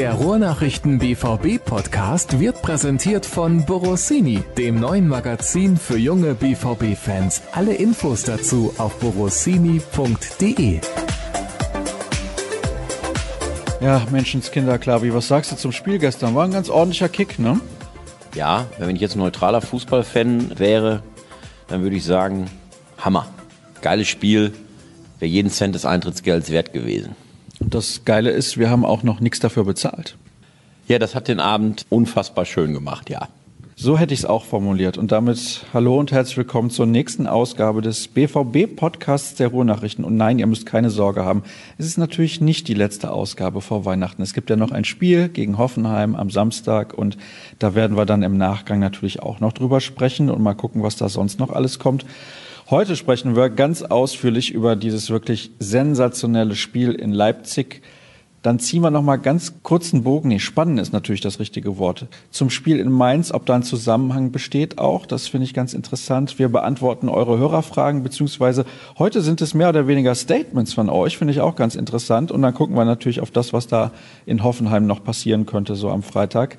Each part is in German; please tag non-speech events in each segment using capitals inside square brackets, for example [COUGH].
Der Ruhrnachrichten BVB Podcast wird präsentiert von Borossini, dem neuen Magazin für junge BVB Fans. Alle Infos dazu auf borossini.de. Ja, Menschenskinder, Klavi, was sagst du zum Spiel gestern? War ein ganz ordentlicher Kick, ne? Ja, wenn ich jetzt ein neutraler Fußballfan wäre, dann würde ich sagen, Hammer. Geiles Spiel, wäre jeden Cent des Eintrittsgelds wert gewesen. Und das Geile ist, wir haben auch noch nichts dafür bezahlt. Ja, das hat den Abend unfassbar schön gemacht, ja. So hätte ich es auch formuliert. Und damit hallo und herzlich willkommen zur nächsten Ausgabe des BVB-Podcasts der Ruhrnachrichten. Und nein, ihr müsst keine Sorge haben. Es ist natürlich nicht die letzte Ausgabe vor Weihnachten. Es gibt ja noch ein Spiel gegen Hoffenheim am Samstag und da werden wir dann im Nachgang natürlich auch noch drüber sprechen und mal gucken, was da sonst noch alles kommt. Heute sprechen wir ganz ausführlich über dieses wirklich sensationelle Spiel in Leipzig. Dann ziehen wir noch mal ganz kurzen Bogen. Nee, spannend ist natürlich das richtige Wort. Zum Spiel in Mainz, ob da ein Zusammenhang besteht auch. Das finde ich ganz interessant. Wir beantworten eure Hörerfragen, beziehungsweise heute sind es mehr oder weniger Statements von euch. Finde ich auch ganz interessant. Und dann gucken wir natürlich auf das, was da in Hoffenheim noch passieren könnte, so am Freitag.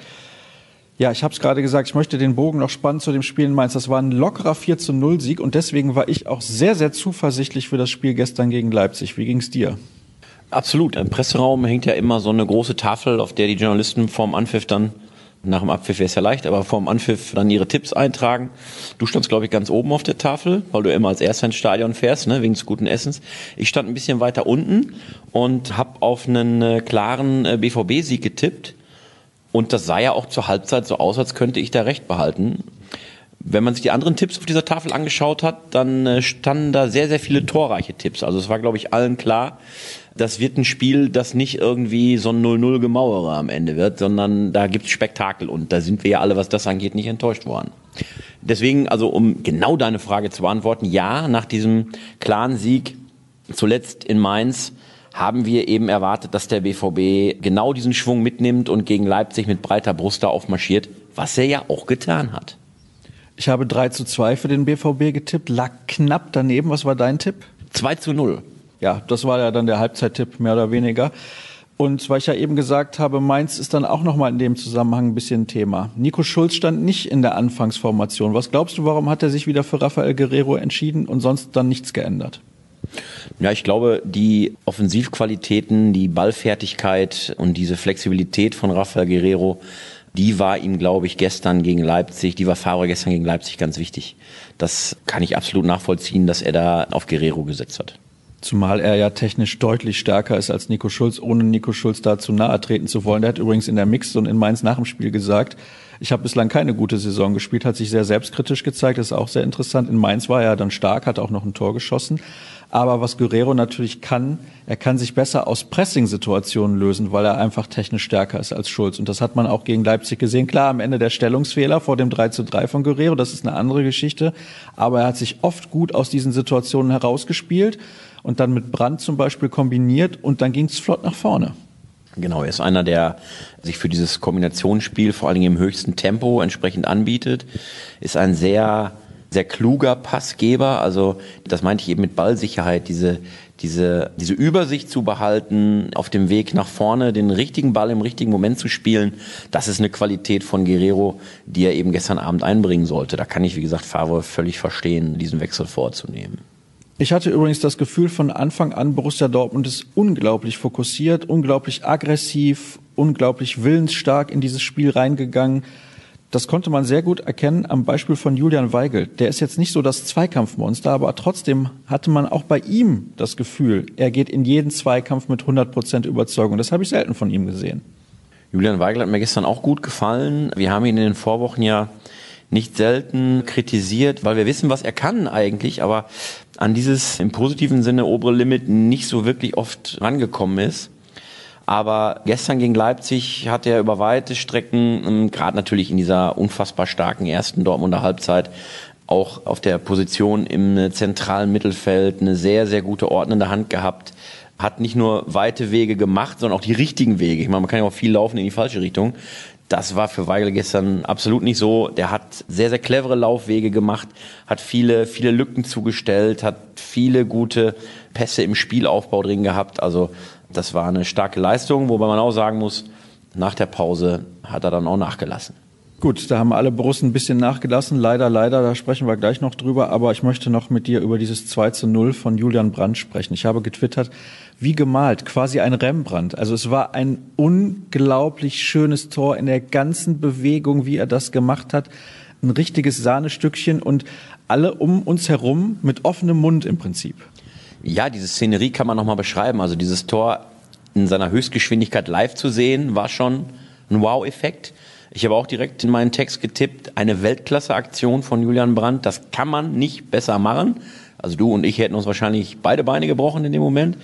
Ja, ich habe es gerade gesagt, ich möchte den Bogen noch spannen zu dem Spiel in Mainz. Das war ein lockerer 4 zu 0 Sieg und deswegen war ich auch sehr, sehr zuversichtlich für das Spiel gestern gegen Leipzig. Wie ging es dir? Absolut. Im Presseraum hängt ja immer so eine große Tafel, auf der die Journalisten vorm Anpfiff dann, nach dem Abpfiff wäre es ja leicht, aber vorm Anpfiff dann ihre Tipps eintragen. Du standst, glaube ich, ganz oben auf der Tafel, weil du immer als Erster ins Stadion fährst, ne, wegen des guten Essens. Ich stand ein bisschen weiter unten und habe auf einen äh, klaren äh, BVB-Sieg getippt. Und das sah ja auch zur Halbzeit so aus, als könnte ich da recht behalten. Wenn man sich die anderen Tipps auf dieser Tafel angeschaut hat, dann äh, standen da sehr, sehr viele torreiche Tipps. Also es war, glaube ich, allen klar, das wird ein Spiel, das nicht irgendwie so ein 0-0 Gemauere am Ende wird, sondern da gibt's Spektakel und da sind wir ja alle, was das angeht, nicht enttäuscht worden. Deswegen, also um genau deine Frage zu beantworten, ja, nach diesem klaren Sieg zuletzt in Mainz haben wir eben erwartet, dass der BVB genau diesen Schwung mitnimmt und gegen Leipzig mit breiter Brust da aufmarschiert, was er ja auch getan hat. Ich habe 3 zu 2 für den BVB getippt, lag knapp daneben. Was war dein Tipp? 2 zu 0 ja, das war ja dann der Halbzeittipp, mehr oder weniger. Und weil ich ja eben gesagt habe, Mainz ist dann auch nochmal in dem Zusammenhang ein bisschen Thema. Nico Schulz stand nicht in der Anfangsformation. Was glaubst du, warum hat er sich wieder für Rafael Guerrero entschieden und sonst dann nichts geändert? Ja, ich glaube, die Offensivqualitäten, die Ballfertigkeit und diese Flexibilität von Rafael Guerrero, die war ihm, glaube ich, gestern gegen Leipzig, die war Favre gestern gegen Leipzig ganz wichtig. Das kann ich absolut nachvollziehen, dass er da auf Guerrero gesetzt hat. Zumal er ja technisch deutlich stärker ist als Nico Schulz, ohne Nico Schulz da zu nahe treten zu wollen. Der hat übrigens in der Mix und in Mainz nach dem Spiel gesagt, ich habe bislang keine gute Saison gespielt, hat sich sehr selbstkritisch gezeigt, das ist auch sehr interessant. In Mainz war er dann stark, hat auch noch ein Tor geschossen. Aber was Guerrero natürlich kann, er kann sich besser aus Pressing-Situationen lösen, weil er einfach technisch stärker ist als Schulz. Und das hat man auch gegen Leipzig gesehen. Klar, am Ende der Stellungsfehler vor dem 3 zu 3 von Guerrero, das ist eine andere Geschichte. Aber er hat sich oft gut aus diesen Situationen herausgespielt und dann mit Brand zum Beispiel kombiniert und dann ging es flott nach vorne. Genau, er ist einer, der sich für dieses Kombinationsspiel vor allen Dingen im höchsten Tempo entsprechend anbietet, ist ein sehr sehr kluger Passgeber. Also das meinte ich eben mit Ballsicherheit, diese, diese, diese Übersicht zu behalten, auf dem Weg nach vorne den richtigen Ball im richtigen Moment zu spielen. Das ist eine Qualität von Guerrero, die er eben gestern Abend einbringen sollte. Da kann ich, wie gesagt, Favre völlig verstehen, diesen Wechsel vorzunehmen. Ich hatte übrigens das Gefühl von Anfang an, Borussia Dortmund ist unglaublich fokussiert, unglaublich aggressiv, unglaublich willensstark in dieses Spiel reingegangen. Das konnte man sehr gut erkennen am Beispiel von Julian Weigel. Der ist jetzt nicht so das Zweikampfmonster, aber trotzdem hatte man auch bei ihm das Gefühl, er geht in jeden Zweikampf mit 100 Prozent Überzeugung. Das habe ich selten von ihm gesehen. Julian Weigel hat mir gestern auch gut gefallen. Wir haben ihn in den Vorwochen ja nicht selten kritisiert, weil wir wissen, was er kann eigentlich, aber an dieses im positiven Sinne obere Limit nicht so wirklich oft rangekommen ist. Aber gestern gegen Leipzig hat er über weite Strecken, ähm, gerade natürlich in dieser unfassbar starken ersten Dortmunder Halbzeit, auch auf der Position im äh, zentralen Mittelfeld eine sehr, sehr gute ordnende Hand gehabt. Hat nicht nur weite Wege gemacht, sondern auch die richtigen Wege. Ich meine, man kann ja auch viel laufen in die falsche Richtung. Das war für Weigel gestern absolut nicht so. Der hat sehr, sehr clevere Laufwege gemacht, hat viele, viele Lücken zugestellt, hat viele gute Pässe im Spielaufbau drin gehabt. Also das war eine starke Leistung, wobei man auch sagen muss, nach der Pause hat er dann auch nachgelassen. Gut, da haben alle Borussen ein bisschen nachgelassen. Leider, leider, da sprechen wir gleich noch drüber. Aber ich möchte noch mit dir über dieses 2 zu 0 von Julian Brandt sprechen. Ich habe getwittert, wie gemalt, quasi ein Rembrandt. Also es war ein unglaublich schönes Tor in der ganzen Bewegung, wie er das gemacht hat. Ein richtiges Sahnestückchen und alle um uns herum mit offenem Mund im Prinzip. Ja, diese Szenerie kann man nochmal beschreiben. Also dieses Tor in seiner Höchstgeschwindigkeit live zu sehen, war schon ein Wow-Effekt. Ich habe auch direkt in meinen Text getippt, eine Weltklasse-Aktion von Julian Brandt. Das kann man nicht besser machen. Also du und ich hätten uns wahrscheinlich beide Beine gebrochen in dem Moment.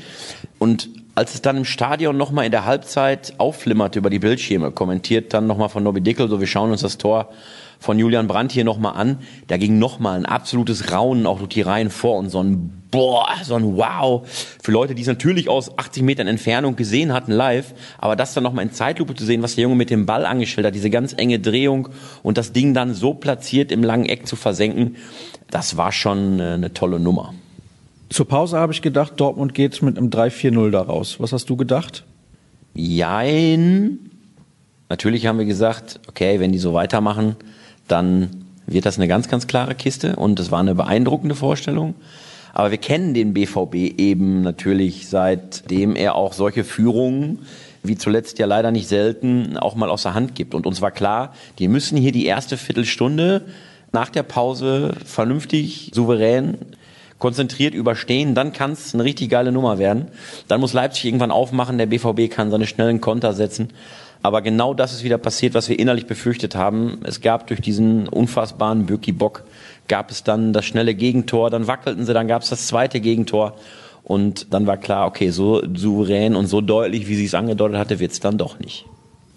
Und als es dann im Stadion nochmal in der Halbzeit aufflimmerte über die Bildschirme, kommentiert dann nochmal von Nobby Dickel, so wir schauen uns das Tor von Julian Brandt hier nochmal an. Da ging nochmal ein absolutes Raunen auch durch die Reihen vor und so ein Boah, so ein Wow. Für Leute, die es natürlich aus 80 Metern Entfernung gesehen hatten live, aber das dann nochmal in Zeitlupe zu sehen, was der Junge mit dem Ball angestellt hat, diese ganz enge Drehung und das Ding dann so platziert im langen Eck zu versenken, das war schon eine tolle Nummer. Zur Pause habe ich gedacht, Dortmund geht mit einem 3-4-0 da raus. Was hast du gedacht? Jein. Natürlich haben wir gesagt, okay, wenn die so weitermachen, dann wird das eine ganz, ganz klare Kiste und es war eine beeindruckende Vorstellung. Aber wir kennen den BVB eben natürlich, seitdem er auch solche Führungen wie zuletzt ja leider nicht selten, auch mal aus der Hand gibt. Und uns war klar, die müssen hier die erste Viertelstunde nach der Pause vernünftig, souverän, konzentriert überstehen. Dann kann es eine richtig geile Nummer werden. Dann muss Leipzig irgendwann aufmachen, der BVB kann seine schnellen Konter setzen. Aber genau das ist wieder passiert, was wir innerlich befürchtet haben. Es gab durch diesen unfassbaren Böki Bock gab es dann das schnelle Gegentor, dann wackelten sie, dann gab es das zweite Gegentor. Und dann war klar, okay, so souverän und so deutlich, wie sie es angedeutet hatte, wird es dann doch nicht.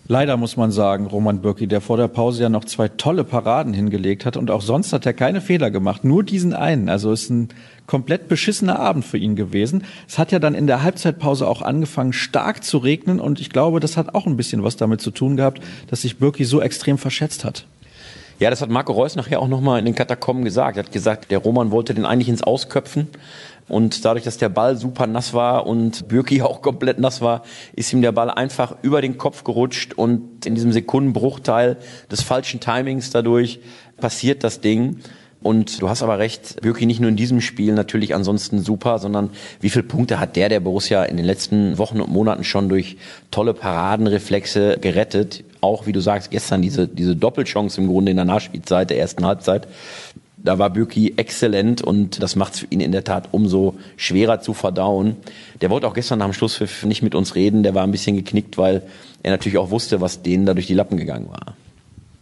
Leider muss man sagen, Roman Bürki, der vor der Pause ja noch zwei tolle Paraden hingelegt hat und auch sonst hat er keine Fehler gemacht, nur diesen einen. Also ist ein komplett beschissener Abend für ihn gewesen. Es hat ja dann in der Halbzeitpause auch angefangen stark zu regnen und ich glaube, das hat auch ein bisschen was damit zu tun gehabt, dass sich Bürki so extrem verschätzt hat. Ja, das hat Marco Reus nachher auch nochmal in den Katakomben gesagt. Er hat gesagt, der Roman wollte den eigentlich ins Ausköpfen. Und dadurch, dass der Ball super nass war und Bürki [LAUGHS] auch komplett nass war, ist ihm der Ball einfach über den Kopf gerutscht und in diesem Sekundenbruchteil des falschen Timings dadurch passiert das Ding. Und du hast aber recht, Bürki nicht nur in diesem Spiel natürlich ansonsten super, sondern wie viele Punkte hat der, der Borussia in den letzten Wochen und Monaten schon durch tolle Paradenreflexe gerettet? Auch, wie du sagst, gestern diese, diese Doppelchance im Grunde in der Nachspielzeit der ersten Halbzeit da war Bürki exzellent und das macht es für ihn in der Tat umso schwerer zu verdauen. Der wollte auch gestern nach dem Schlusspfiff nicht mit uns reden, der war ein bisschen geknickt, weil er natürlich auch wusste, was denen da durch die Lappen gegangen war.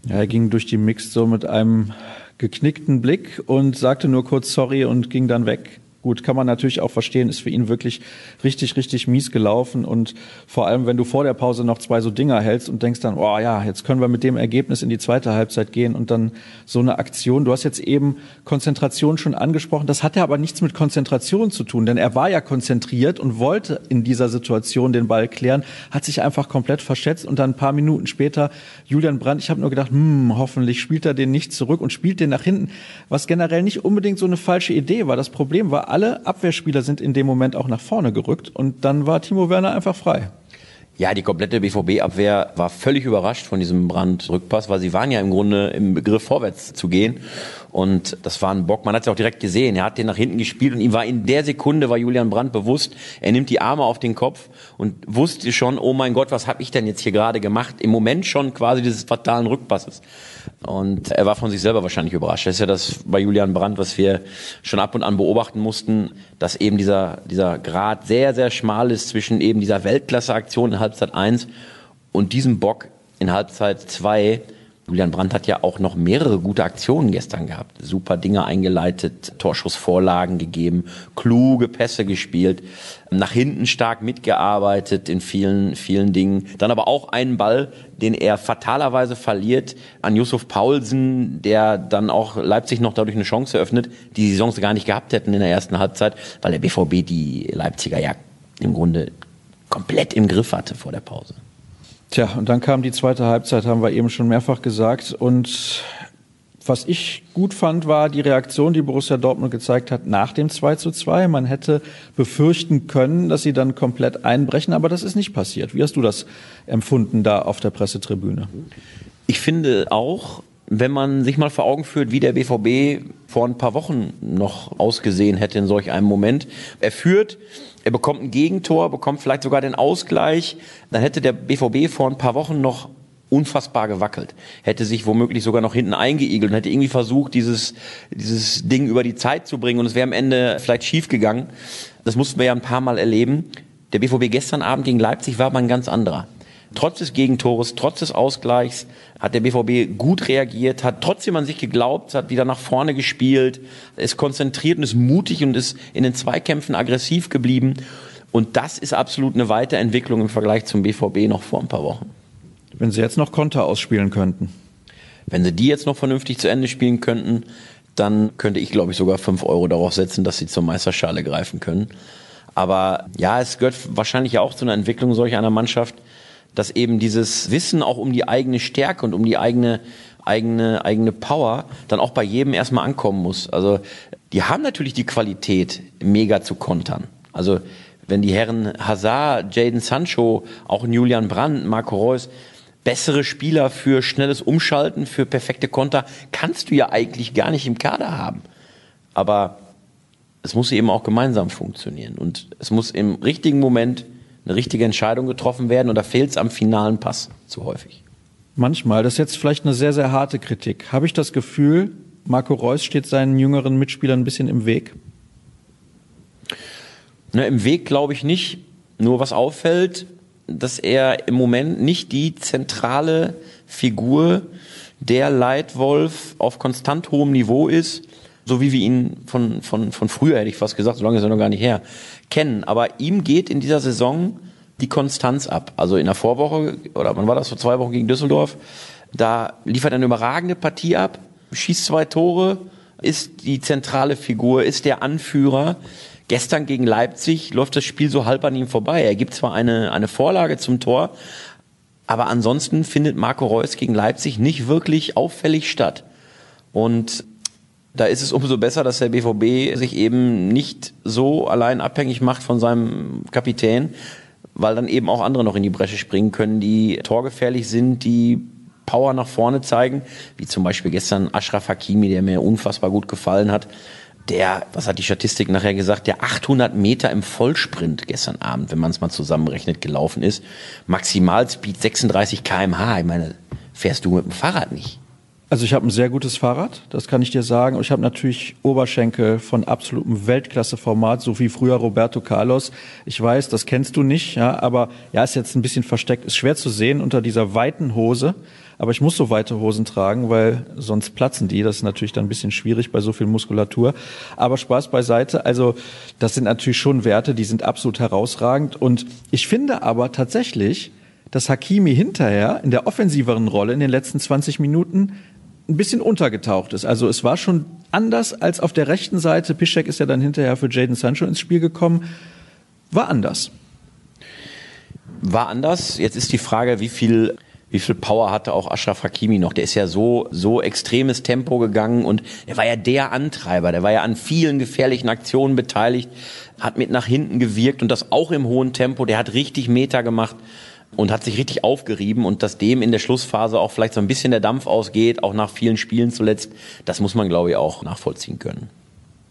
Ja, er ging durch die Mix so mit einem geknickten Blick und sagte nur kurz sorry und ging dann weg. Gut, kann man natürlich auch verstehen, ist für ihn wirklich richtig, richtig mies gelaufen. Und vor allem, wenn du vor der Pause noch zwei so Dinger hältst und denkst dann, oh ja, jetzt können wir mit dem Ergebnis in die zweite Halbzeit gehen und dann so eine Aktion. Du hast jetzt eben Konzentration schon angesprochen. Das hat ja aber nichts mit Konzentration zu tun, denn er war ja konzentriert und wollte in dieser Situation den Ball klären, hat sich einfach komplett verschätzt und dann ein paar Minuten später Julian Brandt, ich habe nur gedacht, hm, hoffentlich spielt er den nicht zurück und spielt den nach hinten, was generell nicht unbedingt so eine falsche Idee war. Das Problem war, alle Abwehrspieler sind in dem Moment auch nach vorne gerückt und dann war Timo Werner einfach frei. Ja, die komplette BVB-Abwehr war völlig überrascht von diesem Brand-Rückpass, weil sie waren ja im Grunde im Begriff vorwärts zu gehen. Und das war ein Bock, man hat es auch direkt gesehen. Er hat den nach hinten gespielt und ihm war in der Sekunde, war Julian Brandt bewusst, er nimmt die Arme auf den Kopf und wusste schon, oh mein Gott, was habe ich denn jetzt hier gerade gemacht? Im Moment schon quasi dieses fatalen Rückpasses. Und er war von sich selber wahrscheinlich überrascht. Das ist ja das bei Julian Brandt, was wir schon ab und an beobachten mussten, dass eben dieser, dieser Grad sehr, sehr schmal ist zwischen eben dieser Weltklasse-Aktion in Halbzeit 1 und diesem Bock in Halbzeit 2 Julian Brandt hat ja auch noch mehrere gute Aktionen gestern gehabt. Super Dinge eingeleitet, Torschussvorlagen gegeben, kluge Pässe gespielt, nach hinten stark mitgearbeitet in vielen, vielen Dingen. Dann aber auch einen Ball, den er fatalerweise verliert an Yusuf Paulsen, der dann auch Leipzig noch dadurch eine Chance eröffnet, die die Chance gar nicht gehabt hätten in der ersten Halbzeit, weil der BVB die Leipziger ja im Grunde komplett im Griff hatte vor der Pause. Tja, und dann kam die zweite Halbzeit, haben wir eben schon mehrfach gesagt. Und Was ich gut fand, war die Reaktion, die Borussia Dortmund gezeigt hat nach dem 2 zu 2. Man hätte befürchten können, dass sie dann komplett einbrechen, aber das ist nicht passiert. Wie hast du das empfunden da auf der Pressetribüne? Ich finde auch, wenn man sich mal vor Augen führt, wie der BVB vor ein paar Wochen noch ausgesehen hätte in solch einem Moment. Er führt, er bekommt ein Gegentor, bekommt vielleicht sogar den Ausgleich. Dann hätte der BVB vor ein paar Wochen noch unfassbar gewackelt. Hätte sich womöglich sogar noch hinten eingeigelt und hätte irgendwie versucht, dieses, dieses Ding über die Zeit zu bringen und es wäre am Ende vielleicht schief gegangen. Das mussten wir ja ein paar Mal erleben. Der BVB gestern Abend gegen Leipzig war aber ein ganz anderer. Trotz des Gegentores, trotz des Ausgleichs hat der BVB gut reagiert, hat trotzdem an sich geglaubt, hat wieder nach vorne gespielt, ist konzentriert und ist mutig und ist in den Zweikämpfen aggressiv geblieben. Und das ist absolut eine Weiterentwicklung im Vergleich zum BVB noch vor ein paar Wochen. Wenn Sie jetzt noch Konter ausspielen könnten. Wenn Sie die jetzt noch vernünftig zu Ende spielen könnten, dann könnte ich, glaube ich, sogar fünf Euro darauf setzen, dass Sie zur Meisterschale greifen können. Aber ja, es gehört wahrscheinlich auch zu einer Entwicklung solch einer Mannschaft, dass eben dieses Wissen auch um die eigene Stärke und um die eigene eigene eigene Power dann auch bei jedem erstmal ankommen muss. Also die haben natürlich die Qualität, mega zu kontern. Also wenn die Herren Hazard, Jaden Sancho, auch Julian Brandt, Marco Reus, bessere Spieler für schnelles Umschalten, für perfekte Konter, kannst du ja eigentlich gar nicht im Kader haben. Aber es muss eben auch gemeinsam funktionieren und es muss im richtigen Moment eine richtige Entscheidung getroffen werden und da fehlt es am finalen Pass zu häufig. Manchmal, das ist jetzt vielleicht eine sehr, sehr harte Kritik. Habe ich das Gefühl, Marco Reus steht seinen jüngeren Mitspielern ein bisschen im Weg? Na, Im Weg glaube ich nicht. Nur was auffällt, dass er im Moment nicht die zentrale Figur, der Leitwolf auf konstant hohem Niveau ist, so wie wir ihn von, von, von früher, hätte ich fast gesagt, so lange ist er noch gar nicht her, kennen. Aber ihm geht in dieser Saison die Konstanz ab. Also in der Vorwoche, oder wann war das, vor zwei Wochen gegen Düsseldorf, da liefert er eine überragende Partie ab, schießt zwei Tore, ist die zentrale Figur, ist der Anführer. Gestern gegen Leipzig läuft das Spiel so halb an ihm vorbei. Er gibt zwar eine, eine Vorlage zum Tor, aber ansonsten findet Marco Reus gegen Leipzig nicht wirklich auffällig statt. Und da ist es umso besser, dass der BVB sich eben nicht so allein abhängig macht von seinem Kapitän, weil dann eben auch andere noch in die Bresche springen können, die torgefährlich sind, die Power nach vorne zeigen, wie zum Beispiel gestern Ashraf Hakimi, der mir unfassbar gut gefallen hat. Der, was hat die Statistik nachher gesagt, der 800 Meter im Vollsprint gestern Abend, wenn man es mal zusammenrechnet, gelaufen ist. Maximalspeed 36 kmh. Ich meine, fährst du mit dem Fahrrad nicht. Also ich habe ein sehr gutes Fahrrad, das kann ich dir sagen. Und ich habe natürlich Oberschenkel von absolutem Weltklasse-Format, so wie früher Roberto Carlos. Ich weiß, das kennst du nicht, ja, aber ja, ist jetzt ein bisschen versteckt, ist schwer zu sehen unter dieser weiten Hose. Aber ich muss so weite Hosen tragen, weil sonst platzen die. Das ist natürlich dann ein bisschen schwierig bei so viel Muskulatur. Aber Spaß beiseite. Also das sind natürlich schon Werte, die sind absolut herausragend. Und ich finde aber tatsächlich, dass Hakimi hinterher in der offensiveren Rolle in den letzten 20 Minuten ein bisschen untergetaucht ist. Also es war schon anders als auf der rechten Seite. Piszek ist ja dann hinterher für Jaden Sancho ins Spiel gekommen. War anders. War anders. Jetzt ist die Frage, wie viel wie viel Power hatte auch Ashraf Hakimi noch? Der ist ja so, so extremes Tempo gegangen und er war ja der Antreiber. Der war ja an vielen gefährlichen Aktionen beteiligt, hat mit nach hinten gewirkt und das auch im hohen Tempo. Der hat richtig Meter gemacht und hat sich richtig aufgerieben und dass dem in der Schlussphase auch vielleicht so ein bisschen der Dampf ausgeht, auch nach vielen Spielen zuletzt, das muss man glaube ich auch nachvollziehen können.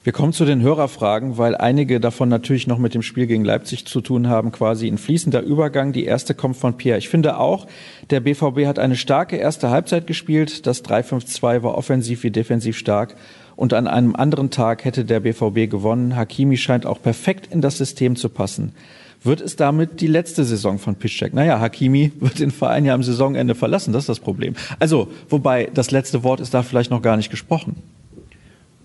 Wir kommen zu den Hörerfragen, weil einige davon natürlich noch mit dem Spiel gegen Leipzig zu tun haben, quasi ein fließender Übergang. Die erste kommt von Pierre. Ich finde auch, der BVB hat eine starke erste Halbzeit gespielt. Das 3-5-2 war offensiv wie defensiv stark. Und an einem anderen Tag hätte der BVB gewonnen. Hakimi scheint auch perfekt in das System zu passen. Wird es damit die letzte Saison von Piszczek? Naja, Hakimi wird den Verein ja am Saisonende verlassen, das ist das Problem. Also, wobei das letzte Wort ist da vielleicht noch gar nicht gesprochen.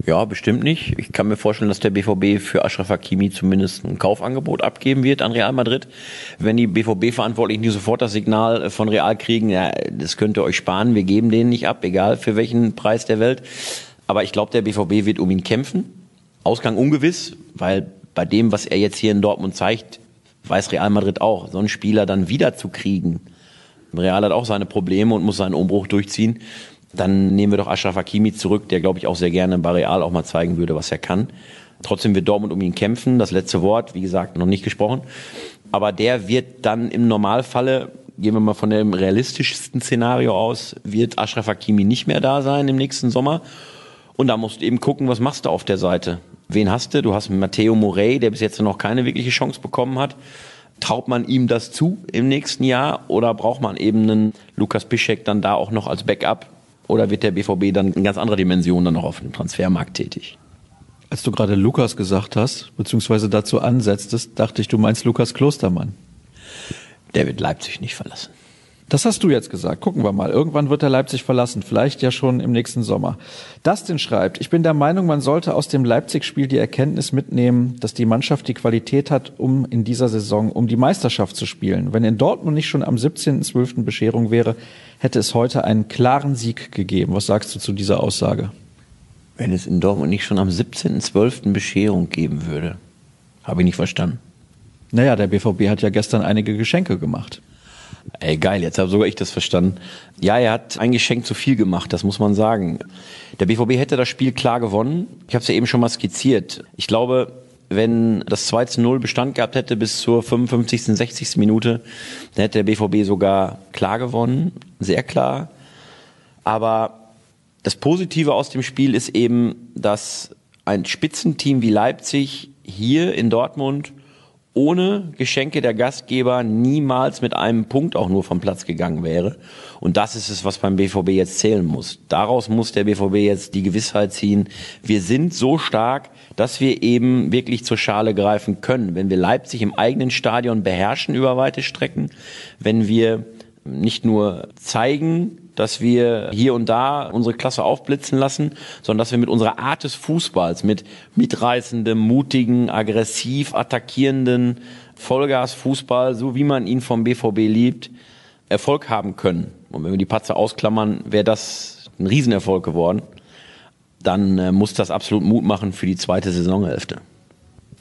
Ja, bestimmt nicht. Ich kann mir vorstellen, dass der BVB für Ashraf Hakimi zumindest ein Kaufangebot abgeben wird an Real Madrid. Wenn die BVB-Verantwortlichen sofort das Signal von Real kriegen, ja, das könnt ihr euch sparen, wir geben den nicht ab, egal für welchen Preis der Welt. Aber ich glaube, der BVB wird um ihn kämpfen. Ausgang ungewiss, weil bei dem, was er jetzt hier in Dortmund zeigt, weiß Real Madrid auch, so einen Spieler dann wieder zu kriegen. Real hat auch seine Probleme und muss seinen Umbruch durchziehen. dann nehmen wir doch Ashraf Hakimi zurück, der glaube ich auch sehr gerne bei Real auch mal zeigen würde, was er kann. Trotzdem wird Dortmund um ihn kämpfen. Das letzte Wort, wie gesagt, noch nicht gesprochen. Aber der wird dann im Normalfalle, gehen wir mal von dem realistischsten Szenario aus, wird Ashraf Hakimi nicht mehr da sein im nächsten Sommer. Und da musst du eben gucken, was machst du auf der Seite. Wen hast du? Du hast Matteo Morey, der bis jetzt noch keine wirkliche Chance bekommen hat. Traut man ihm das zu im nächsten Jahr oder braucht man eben einen Lukas Piszek dann da auch noch als Backup? Oder wird der BVB dann in ganz anderer Dimension dann noch auf dem Transfermarkt tätig? Als du gerade Lukas gesagt hast, beziehungsweise dazu ansetztest, dachte ich, du meinst Lukas Klostermann. Der wird Leipzig nicht verlassen. Das hast du jetzt gesagt. Gucken wir mal. Irgendwann wird er Leipzig verlassen. Vielleicht ja schon im nächsten Sommer. Dustin schreibt, ich bin der Meinung, man sollte aus dem Leipzig-Spiel die Erkenntnis mitnehmen, dass die Mannschaft die Qualität hat, um in dieser Saison um die Meisterschaft zu spielen. Wenn in Dortmund nicht schon am 17.12. Bescherung wäre, hätte es heute einen klaren Sieg gegeben. Was sagst du zu dieser Aussage? Wenn es in Dortmund nicht schon am 17.12. Bescherung geben würde. Habe ich nicht verstanden. Naja, der BVB hat ja gestern einige Geschenke gemacht. Ey, geil, jetzt habe sogar ich das verstanden. Ja, er hat ein Geschenk zu viel gemacht, das muss man sagen. Der BVB hätte das Spiel klar gewonnen. Ich habe es ja eben schon mal skizziert. Ich glaube, wenn das 2 zu 0 Bestand gehabt hätte bis zur 55., 60. Minute, dann hätte der BVB sogar klar gewonnen, sehr klar. Aber das Positive aus dem Spiel ist eben, dass ein Spitzenteam wie Leipzig hier in Dortmund ohne Geschenke der Gastgeber niemals mit einem Punkt auch nur vom Platz gegangen wäre. Und das ist es, was beim BVB jetzt zählen muss. Daraus muss der BVB jetzt die Gewissheit ziehen, wir sind so stark, dass wir eben wirklich zur Schale greifen können. Wenn wir Leipzig im eigenen Stadion beherrschen über weite Strecken, wenn wir nicht nur zeigen, dass wir hier und da unsere Klasse aufblitzen lassen, sondern dass wir mit unserer Art des Fußballs, mit mitreißendem, mutigen, aggressiv attackierenden Vollgas-Fußball, so wie man ihn vom BVB liebt, Erfolg haben können. Und wenn wir die Patze ausklammern, wäre das ein Riesenerfolg geworden. Dann äh, muss das absolut Mut machen für die zweite Saisonhälfte.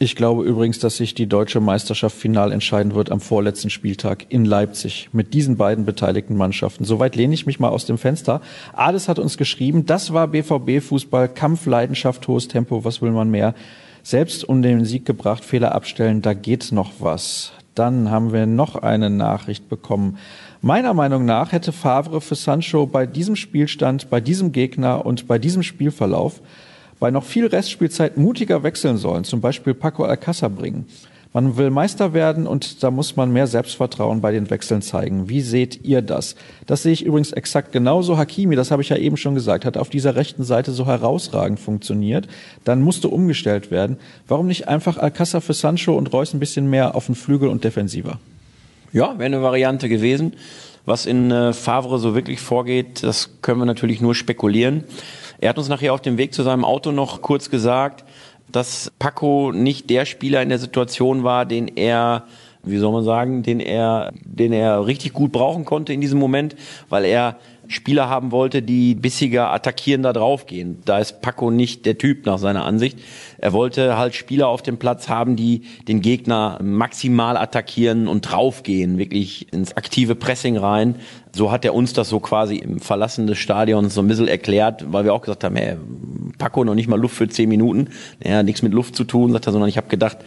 Ich glaube übrigens, dass sich die deutsche Meisterschaft final entscheiden wird am vorletzten Spieltag in Leipzig mit diesen beiden beteiligten Mannschaften. Soweit lehne ich mich mal aus dem Fenster. Ades hat uns geschrieben, das war BVB-Fußball, Kampf, Leidenschaft, hohes Tempo, was will man mehr? Selbst um den Sieg gebracht, Fehler abstellen, da geht noch was. Dann haben wir noch eine Nachricht bekommen. Meiner Meinung nach hätte Favre für Sancho bei diesem Spielstand, bei diesem Gegner und bei diesem Spielverlauf bei noch viel Restspielzeit mutiger wechseln sollen, zum Beispiel Paco Alcázar bringen. Man will Meister werden und da muss man mehr Selbstvertrauen bei den Wechseln zeigen. Wie seht ihr das? Das sehe ich übrigens exakt genauso. Hakimi, das habe ich ja eben schon gesagt, hat auf dieser rechten Seite so herausragend funktioniert. Dann musste umgestellt werden. Warum nicht einfach Alcázar für Sancho und Reus ein bisschen mehr auf den Flügel und defensiver? Ja, wäre eine Variante gewesen. Was in äh, Favre so wirklich vorgeht, das können wir natürlich nur spekulieren. Er hat uns nachher auf dem Weg zu seinem Auto noch kurz gesagt, dass Paco nicht der Spieler in der Situation war, den er wie soll man sagen, den er, den er richtig gut brauchen konnte in diesem Moment, weil er Spieler haben wollte, die bissiger attackierender draufgehen. Da ist Paco nicht der Typ nach seiner Ansicht. Er wollte halt Spieler auf dem Platz haben, die den Gegner maximal attackieren und draufgehen, wirklich ins aktive Pressing rein. So hat er uns das so quasi im Verlassen des Stadions so ein bisschen erklärt, weil wir auch gesagt haben, ey, Paco noch nicht mal Luft für zehn Minuten. Er hat nichts mit Luft zu tun, sagt er, sondern ich habe gedacht,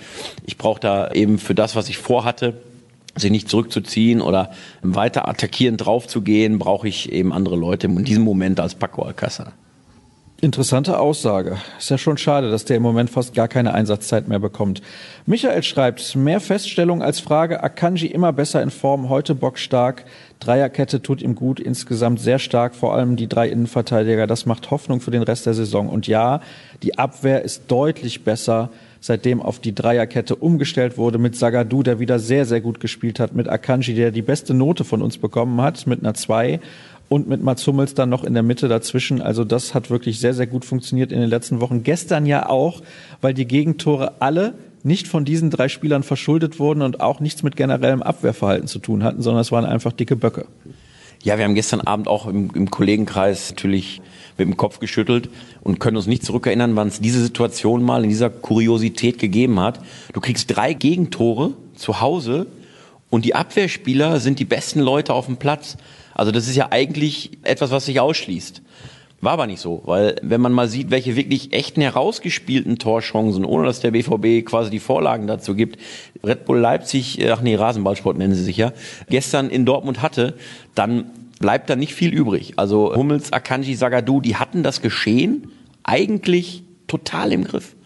ich brauche da eben für das, was ich vorhatte, sich nicht zurückzuziehen oder weiter attackierend draufzugehen, brauche ich eben andere Leute in diesem Moment als Paco Alcázar. Interessante Aussage. Ist ja schon schade, dass der im Moment fast gar keine Einsatzzeit mehr bekommt. Michael schreibt, mehr Feststellung als Frage, Akanji immer besser in Form, heute bockstark. Dreierkette tut ihm gut, insgesamt sehr stark, vor allem die drei Innenverteidiger. Das macht Hoffnung für den Rest der Saison. Und ja, die Abwehr ist deutlich besser, seitdem auf die Dreierkette umgestellt wurde mit Sagadu, der wieder sehr, sehr gut gespielt hat, mit Akanji, der die beste Note von uns bekommen hat, mit einer 2 und mit Mats Hummels dann noch in der Mitte dazwischen. Also das hat wirklich sehr, sehr gut funktioniert in den letzten Wochen. Gestern ja auch, weil die Gegentore alle nicht von diesen drei Spielern verschuldet wurden und auch nichts mit generellem Abwehrverhalten zu tun hatten, sondern es waren einfach dicke Böcke. Ja, wir haben gestern Abend auch im, im Kollegenkreis natürlich mit dem Kopf geschüttelt und können uns nicht zurückerinnern, wann es diese Situation mal in dieser Kuriosität gegeben hat. Du kriegst drei Gegentore zu Hause und die Abwehrspieler sind die besten Leute auf dem Platz. Also das ist ja eigentlich etwas, was sich ausschließt. War aber nicht so, weil wenn man mal sieht, welche wirklich echten herausgespielten Torchancen, ohne dass der BVB quasi die Vorlagen dazu gibt, Red Bull Leipzig, ach nee, Rasenballsport nennen sie sich ja, gestern in Dortmund hatte, dann bleibt da nicht viel übrig. Also Hummels, Akanji, Sagadu, die hatten das Geschehen eigentlich total im Griff.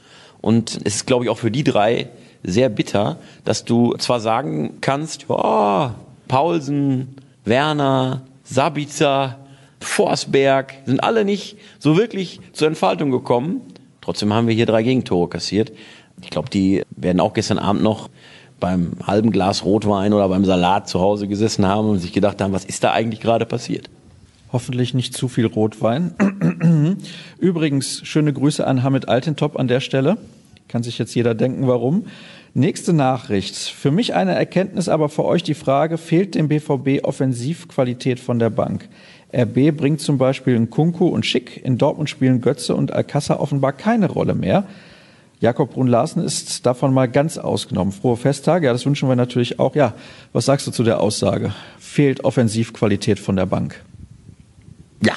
Und es ist, glaube ich, auch für die drei sehr bitter, dass du zwar sagen kannst, ja, Paulsen, Werner, Sabitzer, Forsberg sind alle nicht so wirklich zur Entfaltung gekommen. Trotzdem haben wir hier drei Gegentore kassiert. Ich glaube, die werden auch gestern Abend noch beim halben Glas Rotwein oder beim Salat zu Hause gesessen haben und sich gedacht haben, was ist da eigentlich gerade passiert? Hoffentlich nicht zu viel Rotwein. [CLEARS THROAT] Übrigens, schöne Grüße an Hamid Altintop an der Stelle. Kann sich jetzt jeder denken, warum. Nächste Nachricht. Für mich eine Erkenntnis, aber für euch die Frage, fehlt dem BVB Offensivqualität von der Bank? RB bringt zum Beispiel in Kunku und Schick, in Dortmund spielen Götze und Alcázar offenbar keine Rolle mehr. Jakob Brun-Larsen ist davon mal ganz ausgenommen. Frohe Festtage, ja, das wünschen wir natürlich auch. Ja, was sagst du zu der Aussage? Fehlt Offensivqualität von der Bank? Ja,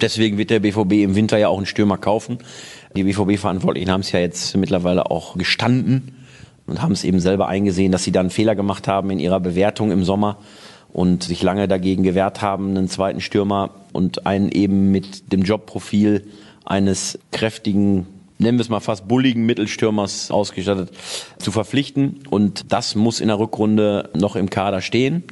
deswegen wird der BVB im Winter ja auch einen Stürmer kaufen. Die BVB-Verantwortlichen haben es ja jetzt mittlerweile auch gestanden und haben es eben selber eingesehen, dass sie dann Fehler gemacht haben in ihrer Bewertung im Sommer und sich lange dagegen gewehrt haben, einen zweiten Stürmer und einen eben mit dem Jobprofil eines kräftigen nennen wir es mal fast bulligen Mittelstürmers ausgestattet, zu verpflichten. Und das muss in der Rückrunde noch im Kader stehen.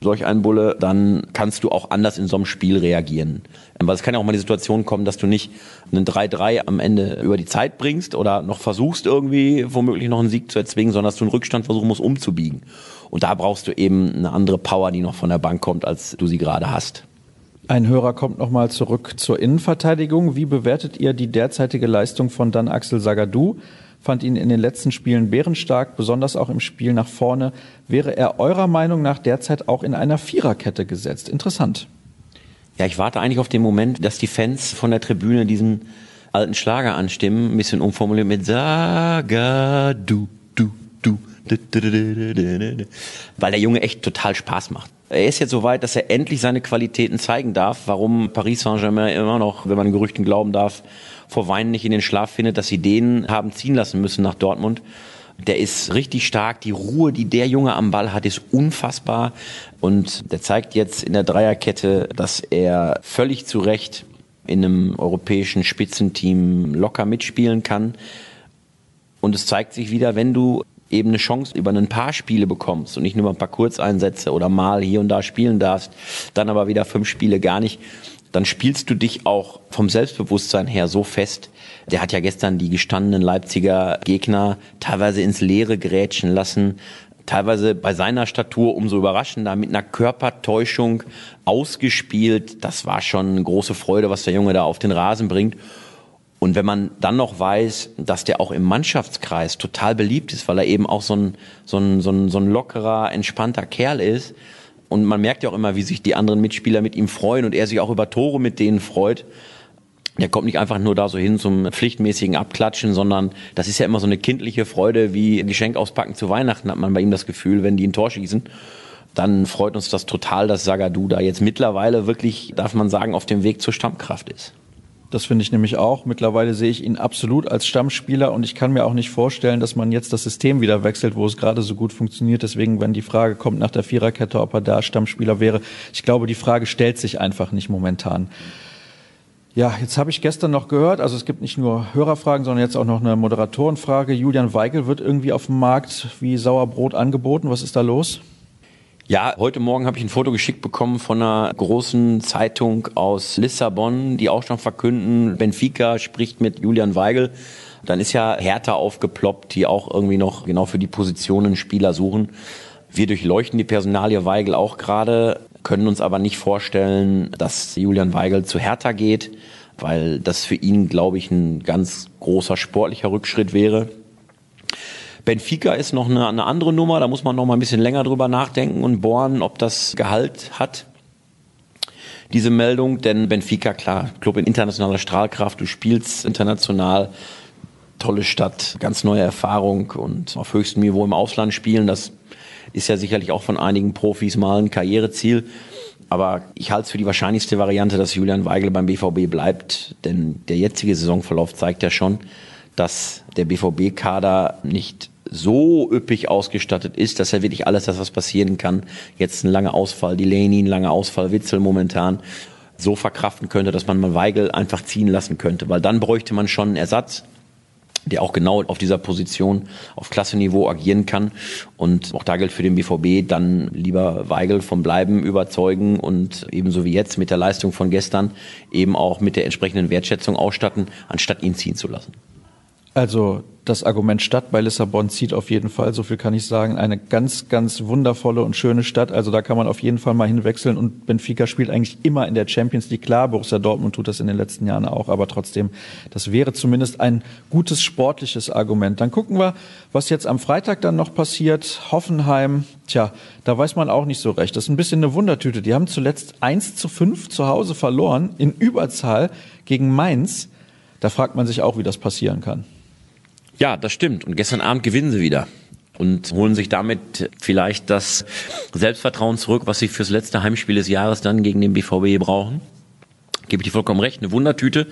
Solch ein Bulle, dann kannst du auch anders in so einem Spiel reagieren. Weil es kann ja auch mal die Situation kommen, dass du nicht einen 3-3 am Ende über die Zeit bringst oder noch versuchst irgendwie womöglich noch einen Sieg zu erzwingen, sondern dass du einen Rückstand versuchen musst umzubiegen. Und da brauchst du eben eine andere Power, die noch von der Bank kommt, als du sie gerade hast. Ein Hörer kommt nochmal zurück zur Innenverteidigung. Wie bewertet ihr die derzeitige Leistung von Dan Axel Sagadou? Fand ihn in den letzten Spielen bärenstark, besonders auch im Spiel nach vorne. Wäre er eurer Meinung nach derzeit auch in einer Viererkette gesetzt? Interessant. Ja, ich warte eigentlich auf den Moment, dass die Fans von der Tribüne diesen alten Schlager anstimmen, ein bisschen umformuliert mit Sagadou, du, du, weil der Junge echt total Spaß macht. Er ist jetzt so weit, dass er endlich seine Qualitäten zeigen darf. Warum Paris Saint-Germain immer noch, wenn man Gerüchten glauben darf, vor Weinen nicht in den Schlaf findet, dass sie den haben ziehen lassen müssen nach Dortmund. Der ist richtig stark. Die Ruhe, die der Junge am Ball hat, ist unfassbar. Und der zeigt jetzt in der Dreierkette, dass er völlig zu Recht in einem europäischen Spitzenteam locker mitspielen kann. Und es zeigt sich wieder, wenn du eben eine Chance über ein paar Spiele bekommst und nicht nur ein paar Kurzeinsätze oder mal hier und da spielen darfst, dann aber wieder fünf Spiele gar nicht, dann spielst du dich auch vom Selbstbewusstsein her so fest. Der hat ja gestern die gestandenen Leipziger Gegner teilweise ins Leere grätschen lassen, teilweise bei seiner Statur umso überraschender, mit einer Körpertäuschung ausgespielt. Das war schon eine große Freude, was der Junge da auf den Rasen bringt. Und wenn man dann noch weiß, dass der auch im Mannschaftskreis total beliebt ist, weil er eben auch so ein, so ein, so ein, so ein lockerer, entspannter Kerl ist. Und man merkt ja auch immer, wie sich die anderen Mitspieler mit ihm freuen und er sich auch über Tore mit denen freut. Der kommt nicht einfach nur da so hin zum pflichtmäßigen Abklatschen, sondern das ist ja immer so eine kindliche Freude, wie Geschenk auspacken zu Weihnachten, hat man bei ihm das Gefühl, wenn die ein Tor schießen. Dann freut uns das total, dass Sagadu da jetzt mittlerweile wirklich, darf man sagen, auf dem Weg zur Stammkraft ist. Das finde ich nämlich auch. Mittlerweile sehe ich ihn absolut als Stammspieler und ich kann mir auch nicht vorstellen, dass man jetzt das System wieder wechselt, wo es gerade so gut funktioniert. Deswegen, wenn die Frage kommt nach der Viererkette, ob er da Stammspieler wäre, ich glaube, die Frage stellt sich einfach nicht momentan. Ja, jetzt habe ich gestern noch gehört, also es gibt nicht nur Hörerfragen, sondern jetzt auch noch eine Moderatorenfrage. Julian Weigel wird irgendwie auf dem Markt wie Sauerbrot angeboten. Was ist da los? Ja, heute Morgen habe ich ein Foto geschickt bekommen von einer großen Zeitung aus Lissabon, die auch schon verkünden, Benfica spricht mit Julian Weigel. Dann ist ja Hertha aufgeploppt, die auch irgendwie noch genau für die Positionen Spieler suchen. Wir durchleuchten die Personalie Weigel auch gerade, können uns aber nicht vorstellen, dass Julian Weigel zu Hertha geht, weil das für ihn, glaube ich, ein ganz großer sportlicher Rückschritt wäre. Benfica ist noch eine, eine andere Nummer, da muss man noch mal ein bisschen länger drüber nachdenken und bohren, ob das Gehalt hat diese Meldung, denn Benfica, klar, Club in internationaler Strahlkraft, du spielst international, tolle Stadt, ganz neue Erfahrung und auf höchstem Niveau im Ausland spielen, das ist ja sicherlich auch von einigen Profis mal ein Karriereziel. Aber ich halte es für die wahrscheinlichste Variante, dass Julian Weigel beim BVB bleibt. Denn der jetzige Saisonverlauf zeigt ja schon, dass der BVB-Kader nicht so üppig ausgestattet ist, dass er wirklich alles das, was passieren kann, jetzt ein langer Ausfall, die Delaney, ein langer Ausfall, Witzel momentan, so verkraften könnte, dass man mal Weigel einfach ziehen lassen könnte. Weil dann bräuchte man schon einen Ersatz der auch genau auf dieser Position auf Klasseniveau agieren kann. Und auch da gilt für den BVB dann lieber Weigel vom Bleiben überzeugen und ebenso wie jetzt mit der Leistung von gestern eben auch mit der entsprechenden Wertschätzung ausstatten, anstatt ihn ziehen zu lassen. Also das Argument Stadt bei Lissabon zieht auf jeden Fall, so viel kann ich sagen, eine ganz, ganz wundervolle und schöne Stadt. Also da kann man auf jeden Fall mal hinwechseln und Benfica spielt eigentlich immer in der Champions League. Klar, Borussia Dortmund tut das in den letzten Jahren auch, aber trotzdem, das wäre zumindest ein gutes sportliches Argument. Dann gucken wir, was jetzt am Freitag dann noch passiert. Hoffenheim, tja, da weiß man auch nicht so recht. Das ist ein bisschen eine Wundertüte. Die haben zuletzt 1 zu 5 zu Hause verloren, in Überzahl gegen Mainz. Da fragt man sich auch, wie das passieren kann. Ja, das stimmt. Und gestern Abend gewinnen sie wieder und holen sich damit vielleicht das Selbstvertrauen zurück, was sie fürs letzte Heimspiel des Jahres dann gegen den BVB brauchen. Gebe ich dir vollkommen recht, eine Wundertüte.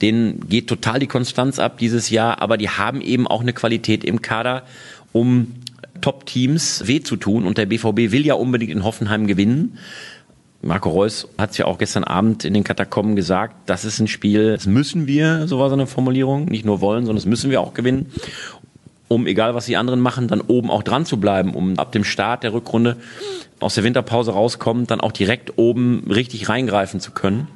Denen geht total die Konstanz ab dieses Jahr, aber die haben eben auch eine Qualität im Kader, um Top-Teams weh zu tun. Und der BVB will ja unbedingt in Hoffenheim gewinnen. Marco Reus hat es ja auch gestern Abend in den Katakomben gesagt, das ist ein Spiel, das müssen wir, so war seine Formulierung, nicht nur wollen, sondern das müssen wir auch gewinnen, um, egal was die anderen machen, dann oben auch dran zu bleiben, um ab dem Start der Rückrunde aus der Winterpause rauskommen, dann auch direkt oben richtig reingreifen zu können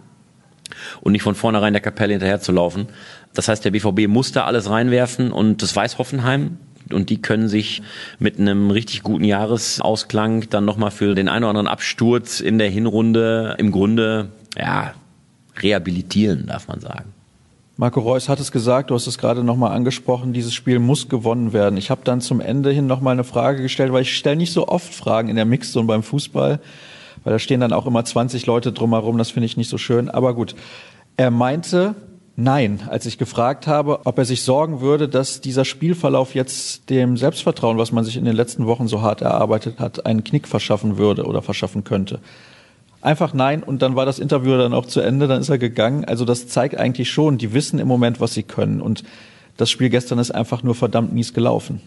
und nicht von vornherein der Kapelle hinterher zu laufen. Das heißt, der BVB muss da alles reinwerfen und das weiß Hoffenheim und die können sich mit einem richtig guten Jahresausklang dann nochmal für den einen oder anderen Absturz in der Hinrunde im Grunde, ja, rehabilitieren, darf man sagen. Marco Reus hat es gesagt, du hast es gerade nochmal angesprochen, dieses Spiel muss gewonnen werden. Ich habe dann zum Ende hin nochmal eine Frage gestellt, weil ich stelle nicht so oft Fragen in der Mixzone beim Fußball, weil da stehen dann auch immer 20 Leute drumherum, das finde ich nicht so schön. Aber gut, er meinte, Nein, als ich gefragt habe, ob er sich sorgen würde, dass dieser Spielverlauf jetzt dem Selbstvertrauen, was man sich in den letzten Wochen so hart erarbeitet hat, einen Knick verschaffen würde oder verschaffen könnte. Einfach nein und dann war das Interview dann auch zu Ende, dann ist er gegangen. Also das zeigt eigentlich schon, die wissen im Moment, was sie können und das Spiel gestern ist einfach nur verdammt mies gelaufen.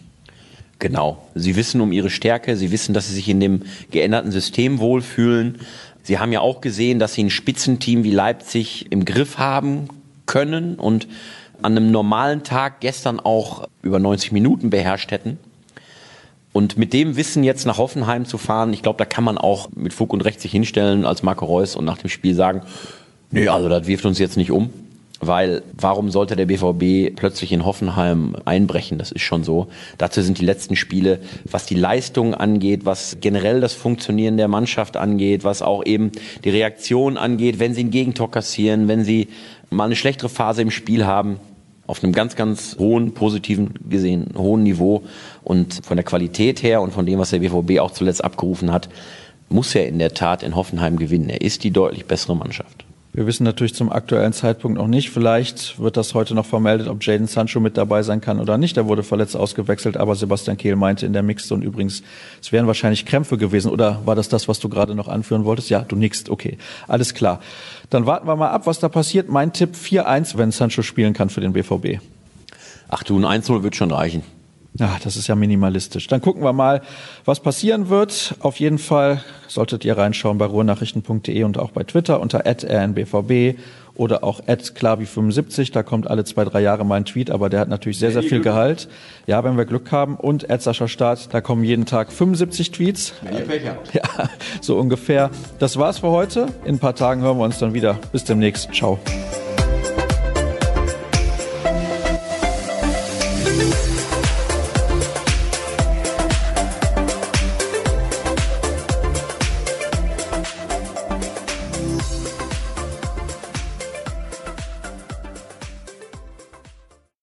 Genau. Sie wissen um ihre Stärke, sie wissen, dass sie sich in dem geänderten System wohlfühlen. Sie haben ja auch gesehen, dass sie ein Spitzenteam wie Leipzig im Griff haben, können und an einem normalen Tag gestern auch über 90 Minuten beherrscht hätten. Und mit dem Wissen jetzt nach Hoffenheim zu fahren, ich glaube, da kann man auch mit Fug und Recht sich hinstellen als Marco Reus und nach dem Spiel sagen, nee, also das wirft uns jetzt nicht um. Weil warum sollte der BVB plötzlich in Hoffenheim einbrechen? Das ist schon so. Dazu sind die letzten Spiele, was die Leistung angeht, was generell das Funktionieren der Mannschaft angeht, was auch eben die Reaktion angeht, wenn sie ein Gegentor kassieren, wenn sie mal eine schlechtere Phase im Spiel haben, auf einem ganz, ganz hohen, positiven gesehen, hohen Niveau. Und von der Qualität her und von dem, was der BVB auch zuletzt abgerufen hat, muss er in der Tat in Hoffenheim gewinnen. Er ist die deutlich bessere Mannschaft. Wir wissen natürlich zum aktuellen Zeitpunkt noch nicht. Vielleicht wird das heute noch vermeldet, ob Jaden Sancho mit dabei sein kann oder nicht. Er wurde verletzt ausgewechselt, aber Sebastian Kehl meinte in der Mixzone übrigens, es wären wahrscheinlich Krämpfe gewesen. Oder war das das, was du gerade noch anführen wolltest? Ja, du nickst. Okay, alles klar. Dann warten wir mal ab, was da passiert. Mein Tipp 4-1, wenn Sancho spielen kann für den BVB. Ach du, ein 1-0 wird schon reichen. Ja, das ist ja minimalistisch. Dann gucken wir mal, was passieren wird. Auf jeden Fall solltet ihr reinschauen bei ruhrnachrichten.de und auch bei Twitter unter rnbvb oder auch klabi75. Da kommt alle zwei, drei Jahre mal ein Tweet, aber der hat natürlich sehr, sehr viel Gehalt. Ja, wenn wir Glück haben. Und Sascha Staat, da kommen jeden Tag 75 Tweets. Ja, so ungefähr. Das war's für heute. In ein paar Tagen hören wir uns dann wieder. Bis demnächst. Ciao.